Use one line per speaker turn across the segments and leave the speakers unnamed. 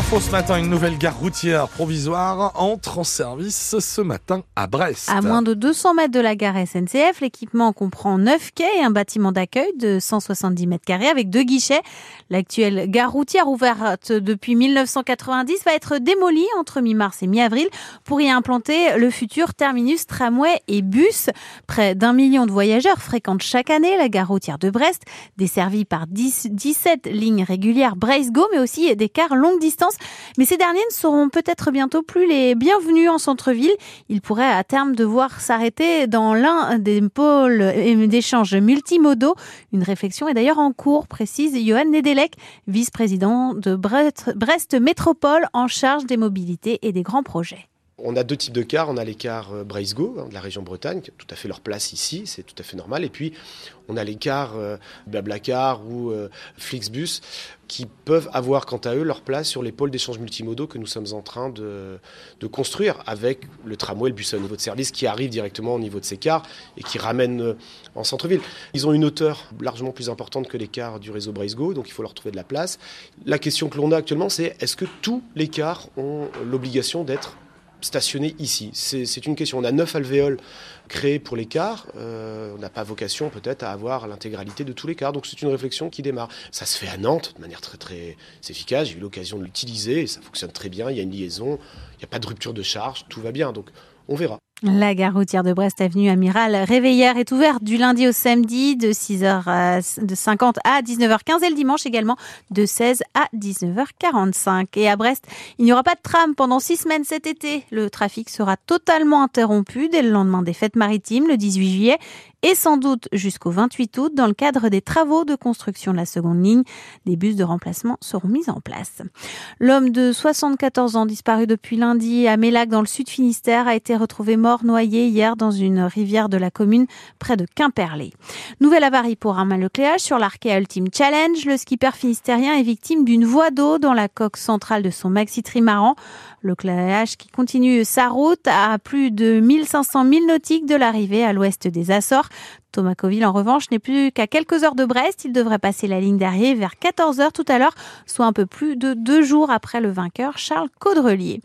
Info ce matin, une nouvelle gare routière provisoire entre en service ce matin à Brest.
À moins de 200 mètres de la gare SNCF, l'équipement comprend 9 quais et un bâtiment d'accueil de 170 mètres carrés avec deux guichets. L'actuelle gare routière ouverte depuis 1990 va être démolie entre mi-mars et mi-avril pour y implanter le futur terminus tramway et bus. Près d'un million de voyageurs fréquentent chaque année la gare routière de Brest, desservie par 10, 17 lignes régulières Brest-Go, mais aussi des cars longue distance mais ces derniers ne seront peut-être bientôt plus les bienvenus en centre-ville. Ils pourraient à terme devoir s'arrêter dans l'un des pôles d'échange multimodaux. Une réflexion est d'ailleurs en cours, précise Johan Nedelec, vice-président de Brest Métropole en charge des mobilités et des grands projets.
On a deux types de cars. On a les cars euh, Braisgo, hein, de la région Bretagne, qui ont tout à fait leur place ici, c'est tout à fait normal. Et puis, on a les cars euh, Blablacar ou euh, Flixbus, qui peuvent avoir, quant à eux, leur place sur les pôles d'échange multimodaux que nous sommes en train de, construire, avec le tramway, le bus à niveau de service, qui arrive directement au niveau de ces cars et qui ramène en centre-ville. Ils ont une hauteur largement plus importante que les cars du réseau Braisgo, donc il faut leur trouver de la place. La question que l'on a actuellement, c'est est-ce que tous les cars ont l'obligation d'être stationner ici C'est une question. On a neuf alvéoles créés pour les cars. Euh, on n'a pas vocation peut-être à avoir l'intégralité de tous les cars. Donc c'est une réflexion qui démarre. Ça se fait à Nantes de manière très très efficace. J'ai eu l'occasion de l'utiliser. Ça fonctionne très bien. Il y a une liaison. Il n'y a pas de rupture de charge. Tout va bien. Donc on verra.
La gare routière de Brest avenue Amiral Réveillère est ouverte du lundi au samedi de 6h50 à 19h15 et le dimanche également de 16 à 19h45. Et à Brest, il n'y aura pas de tram pendant six semaines cet été. Le trafic sera totalement interrompu dès le lendemain des fêtes maritimes le 18 juillet et sans doute jusqu'au 28 août dans le cadre des travaux de construction de la seconde ligne. Des bus de remplacement seront mis en place. L'homme de 74 ans disparu depuis lundi à Mélac dans le sud Finistère a été retrouvé mort noyé hier dans une rivière de la commune près de Quimperlé. Nouvelle avarie pour Armand Lecléage sur l'Arkea Ultimate Challenge. Le skipper finistérien est victime d'une voie d'eau dans la coque centrale de son maxi trimaran. Le Lecléage qui continue sa route à plus de 1500 milles nautiques de l'arrivée à l'ouest des Açores. Thomas Coville, en revanche, n'est plus qu'à quelques heures de Brest. Il devrait passer la ligne d'arrivée vers 14 heures tout à l'heure, soit un peu plus de deux jours après le vainqueur, Charles Caudrelier.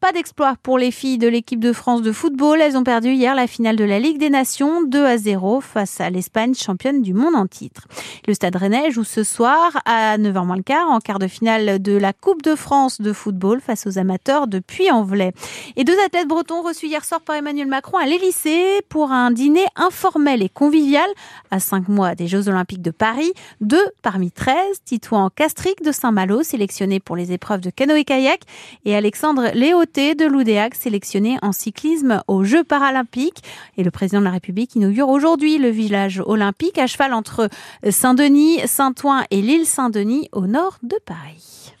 Pas d'exploit pour les filles de l'équipe de France de football. Elles ont perdu hier la finale de la Ligue des Nations 2 à 0 face à l'Espagne, championne du monde en titre. Le Stade Rennais joue ce soir à 9h moins le quart en quart de finale de la Coupe de France de football face aux amateurs de Puy-en-Velay. Et deux athlètes bretons reçus hier soir par Emmanuel Macron à l'Élysée pour un dîner informel et convivial à cinq mois des Jeux Olympiques de Paris. Deux parmi 13, Titouan Castric de Saint-Malo, sélectionné pour les épreuves de canoë-kayak, et Alexandre Léo de l'Oudéac sélectionné en cyclisme aux Jeux paralympiques. Et le président de la République inaugure aujourd'hui le village olympique à cheval entre Saint-Denis, Saint-Ouen et l'île Saint-Denis au nord de Paris.